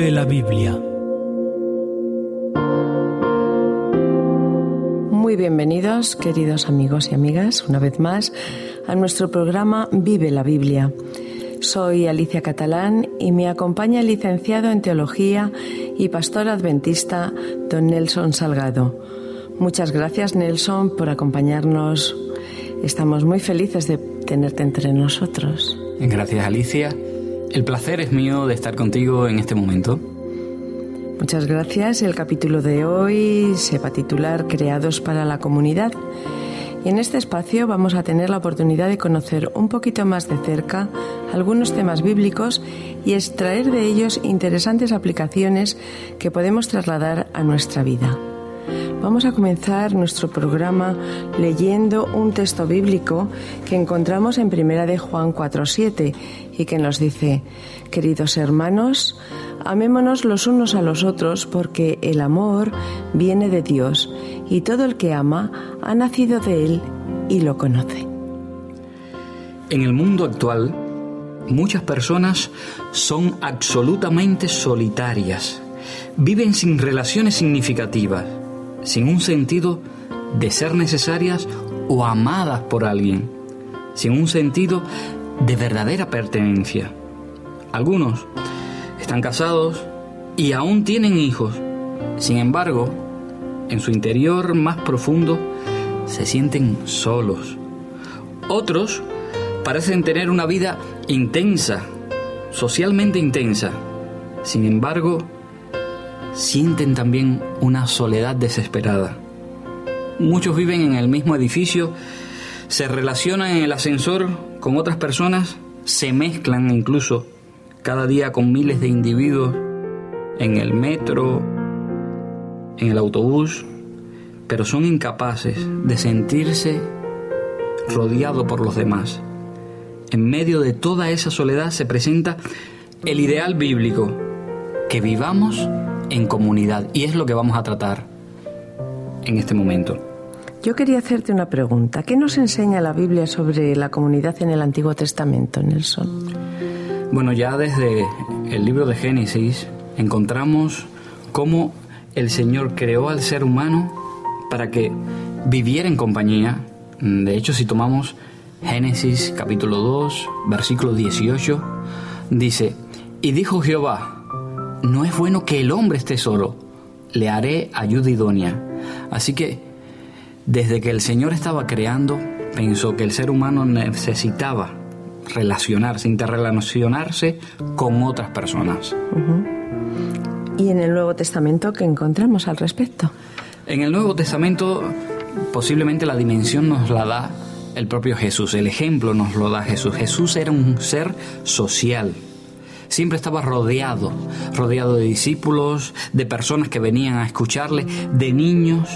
Vive la Biblia. Muy bienvenidos, queridos amigos y amigas, una vez más a nuestro programa Vive la Biblia. Soy Alicia Catalán y me acompaña el licenciado en Teología y pastor adventista don Nelson Salgado. Muchas gracias Nelson por acompañarnos. Estamos muy felices de tenerte entre nosotros. Gracias Alicia. El placer es mío de estar contigo en este momento. Muchas gracias. El capítulo de hoy se va a titular Creados para la comunidad. Y en este espacio vamos a tener la oportunidad de conocer un poquito más de cerca algunos temas bíblicos y extraer de ellos interesantes aplicaciones que podemos trasladar a nuestra vida. Vamos a comenzar nuestro programa leyendo un texto bíblico que encontramos en Primera de Juan 4:7 y que nos dice: Queridos hermanos, amémonos los unos a los otros porque el amor viene de Dios y todo el que ama ha nacido de él y lo conoce. En el mundo actual, muchas personas son absolutamente solitarias, viven sin relaciones significativas sin un sentido de ser necesarias o amadas por alguien, sin un sentido de verdadera pertenencia. Algunos están casados y aún tienen hijos, sin embargo, en su interior más profundo se sienten solos. Otros parecen tener una vida intensa, socialmente intensa, sin embargo, sienten también una soledad desesperada. Muchos viven en el mismo edificio, se relacionan en el ascensor con otras personas, se mezclan incluso cada día con miles de individuos en el metro, en el autobús, pero son incapaces de sentirse rodeado por los demás. En medio de toda esa soledad se presenta el ideal bíblico, que vivamos en comunidad. Y es lo que vamos a tratar en este momento. Yo quería hacerte una pregunta. ¿Qué nos enseña la Biblia sobre la comunidad en el Antiguo Testamento, Nelson? Bueno, ya desde el libro de Génesis encontramos cómo el Señor creó al ser humano para que viviera en compañía. De hecho, si tomamos Génesis capítulo 2, versículo 18, dice, y dijo Jehová, no es bueno que el hombre esté solo, le haré ayuda idónea. Así que desde que el Señor estaba creando, pensó que el ser humano necesitaba relacionarse, interrelacionarse con otras personas. ¿Y en el Nuevo Testamento qué encontramos al respecto? En el Nuevo Testamento posiblemente la dimensión nos la da el propio Jesús, el ejemplo nos lo da Jesús. Jesús era un ser social, siempre estaba rodeado, rodeado de discípulos, de personas que venían a escucharle, de niños.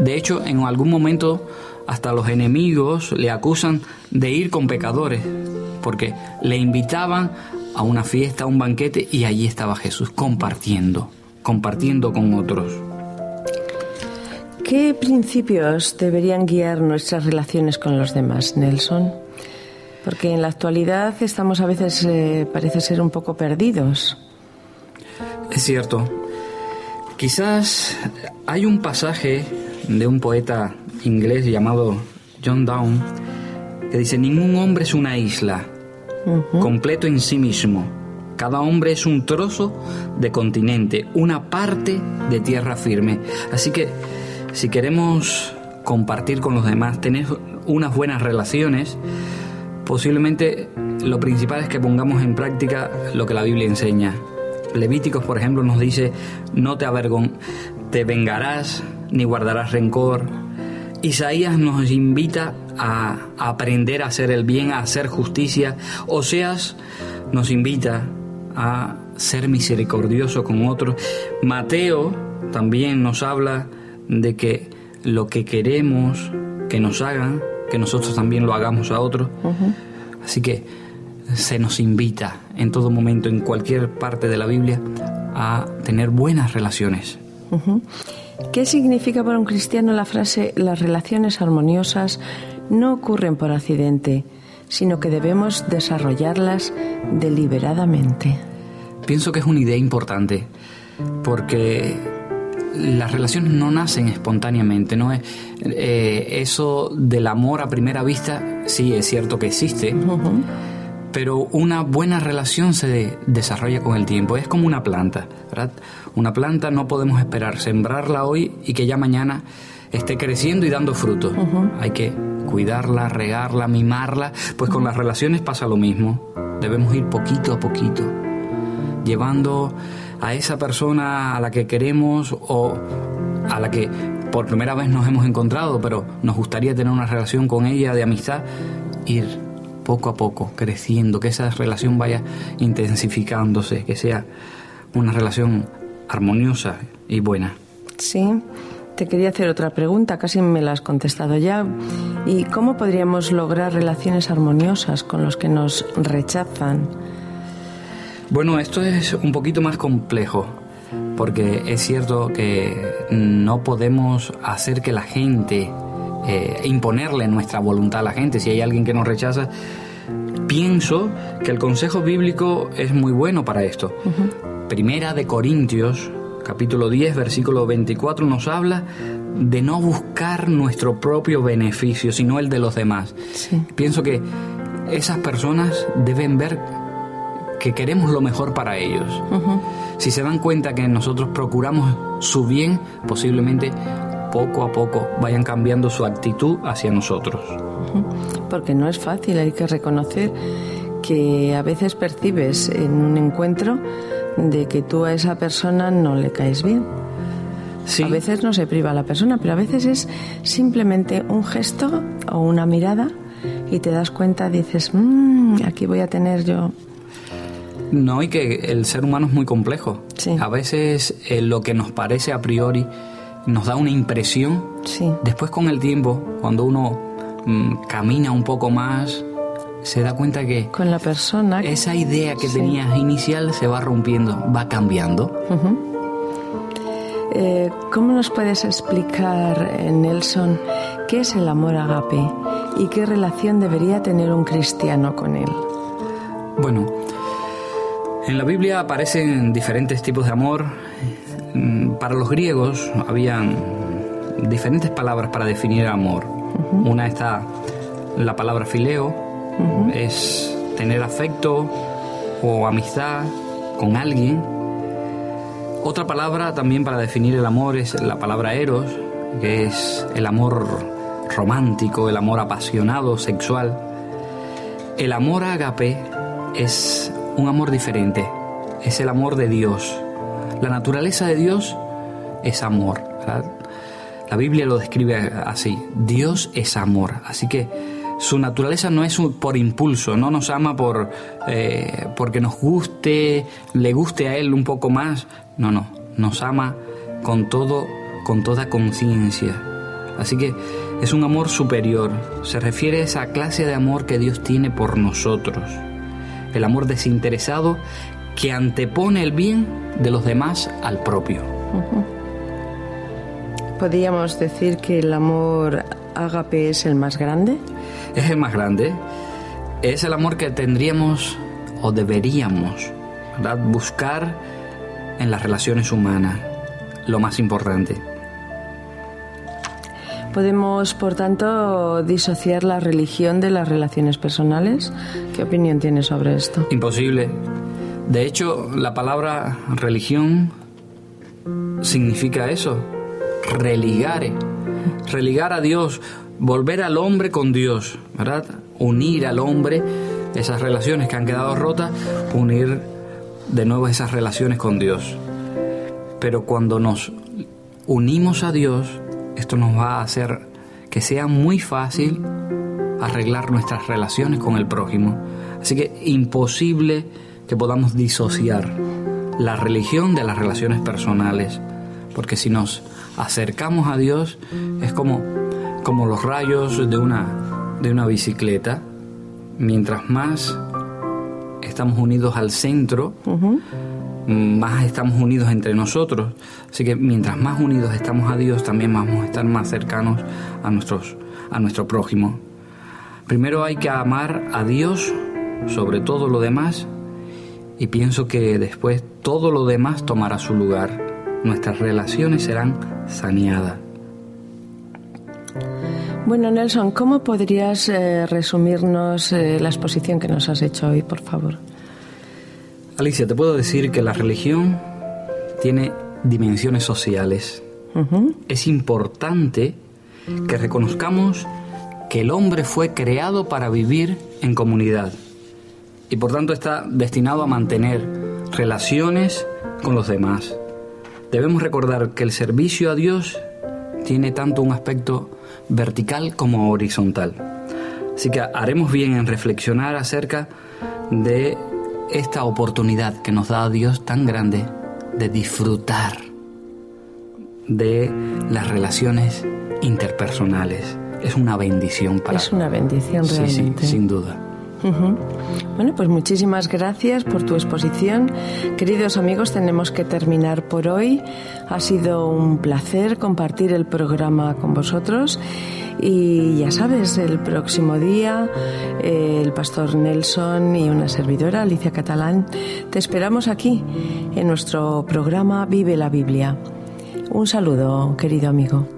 De hecho, en algún momento hasta los enemigos le acusan de ir con pecadores, porque le invitaban a una fiesta, a un banquete, y allí estaba Jesús compartiendo, compartiendo con otros. ¿Qué principios deberían guiar nuestras relaciones con los demás, Nelson? Porque en la actualidad estamos a veces, eh, parece ser, un poco perdidos. Es cierto. Quizás hay un pasaje de un poeta inglés llamado John Donne que dice, ningún hombre es una isla, completo en sí mismo. Cada hombre es un trozo de continente, una parte de tierra firme. Así que si queremos compartir con los demás, tener unas buenas relaciones, posiblemente lo principal es que pongamos en práctica lo que la Biblia enseña. Levíticos, por ejemplo, nos dice, no te avergon te vengarás ni guardarás rencor. Isaías nos invita a aprender a hacer el bien, a hacer justicia. Oseas nos invita a ser misericordioso con otros. Mateo también nos habla de que lo que queremos que nos hagan que nosotros también lo hagamos a otros. Así que se nos invita en todo momento, en cualquier parte de la Biblia, a tener buenas relaciones. ¿Qué significa para un cristiano la frase las relaciones armoniosas no ocurren por accidente, sino que debemos desarrollarlas deliberadamente? pienso que es una idea importante, porque las relaciones no nacen espontáneamente, no es eh, eso del amor a primera vista, sí es cierto que existe, pero una buena relación se desarrolla con el tiempo, es como una planta, ¿verdad? Una planta no podemos esperar sembrarla hoy y que ya mañana esté creciendo y dando frutos. Hay que cuidarla, regarla, mimarla, pues con las relaciones pasa lo mismo. Debemos ir poquito a poquito, llevando a esa persona a la que queremos o a la que por primera vez nos hemos encontrado, pero nos gustaría tener una relación con ella de amistad, ir poco a poco creciendo, que esa relación vaya intensificándose, que sea una relación armoniosa y buena. Sí, te quería hacer otra pregunta, casi me la has contestado ya. ¿Y cómo podríamos lograr relaciones armoniosas con los que nos rechazan? Bueno, esto es un poquito más complejo, porque es cierto que no podemos hacer que la gente, eh, imponerle nuestra voluntad a la gente. Si hay alguien que nos rechaza, pienso que el consejo bíblico es muy bueno para esto. Primera de Corintios, capítulo 10, versículo 24, nos habla de no buscar nuestro propio beneficio, sino el de los demás. Pienso que esas personas deben ver que queremos lo mejor para ellos. Si se dan cuenta que nosotros procuramos su bien, posiblemente poco a poco vayan cambiando su actitud hacia nosotros. Porque no es fácil, hay que reconocer que a veces percibes en un encuentro de que tú a esa persona no le caes bien. A veces no se priva a la persona, pero a veces es simplemente un gesto o una mirada y te das cuenta, dices, mmm, aquí voy a tener yo no, y que el ser humano es muy complejo. A veces eh, lo que nos parece a priori nos da una impresión. Después con el tiempo, cuando uno mm, camina un poco más, se da cuenta que con la persona esa idea que tenías inicial se va rompiendo, va cambiando. Eh, ¿Cómo nos puedes explicar, eh, Nelson, qué es el amor agape y qué relación debería tener un cristiano con él? Bueno, en la Biblia aparecen diferentes tipos de amor. Mm, para los griegos habían diferentes palabras para definir el amor. Una está la palabra fileo, es tener afecto o amistad con alguien. Otra palabra también para definir el amor es la palabra eros, que es el amor romántico, el amor apasionado, sexual. El amor agape es un amor diferente. Es el amor de Dios. La naturaleza de Dios es amor. La Biblia lo describe así. Dios es amor. Así que su naturaleza no es por impulso, no nos ama por eh, porque nos guste, le guste a él un poco más. No, no, nos ama con todo, con toda conciencia. Así que es un amor superior. Se refiere a esa clase de amor que Dios tiene por nosotros el amor desinteresado que antepone el bien de los demás al propio. ¿Podríamos decir que el amor ágape es el más grande? Es el más grande. Es el amor que tendríamos o deberíamos buscar en las relaciones humanas, lo más importante. ¿Podemos, por tanto, disociar la religión de las relaciones personales? ¿Qué opinión tienes sobre esto? Imposible. De hecho, la palabra religión significa eso, religare, religar a Dios, volver al hombre con Dios, ¿verdad? Unir al hombre, esas relaciones que han quedado rotas, unir de nuevo esas relaciones con Dios. Pero cuando nos unimos a Dios, esto nos va a hacer que sea muy fácil arreglar nuestras relaciones con el prójimo. Así que imposible que podamos disociar la religión de las relaciones personales, porque si nos acercamos a Dios es como, como los rayos de una, de una bicicleta. Mientras más estamos unidos al centro, más estamos unidos entre nosotros. Así que mientras más unidos estamos a Dios, también vamos a estar más cercanos a, nuestros, a nuestro prójimo. Primero hay que amar a Dios sobre todo lo demás y pienso que después todo lo demás tomará su lugar. Nuestras relaciones serán saneadas. Bueno, Nelson, ¿cómo podrías eh, resumirnos eh, la exposición que nos has hecho hoy, por favor? Alicia, te puedo decir que la religión tiene dimensiones sociales. Es importante que reconozcamos que el hombre fue creado para vivir en comunidad y por tanto está destinado a mantener relaciones con los demás. Debemos recordar que el servicio a Dios tiene tanto un aspecto vertical como horizontal. Así que haremos bien en reflexionar acerca de esta oportunidad que nos da Dios tan grande de disfrutar de las relaciones interpersonales. Es una bendición para Es una bendición realmente. Sí, sí, sin duda. Bueno, pues muchísimas gracias por tu exposición. Queridos amigos, tenemos que terminar por hoy. Ha sido un placer compartir el programa con vosotros. Y ya sabes, el próximo día eh, el pastor Nelson y una servidora, Alicia Catalán, te esperamos aquí en nuestro programa Vive la Biblia. Un saludo, querido amigo.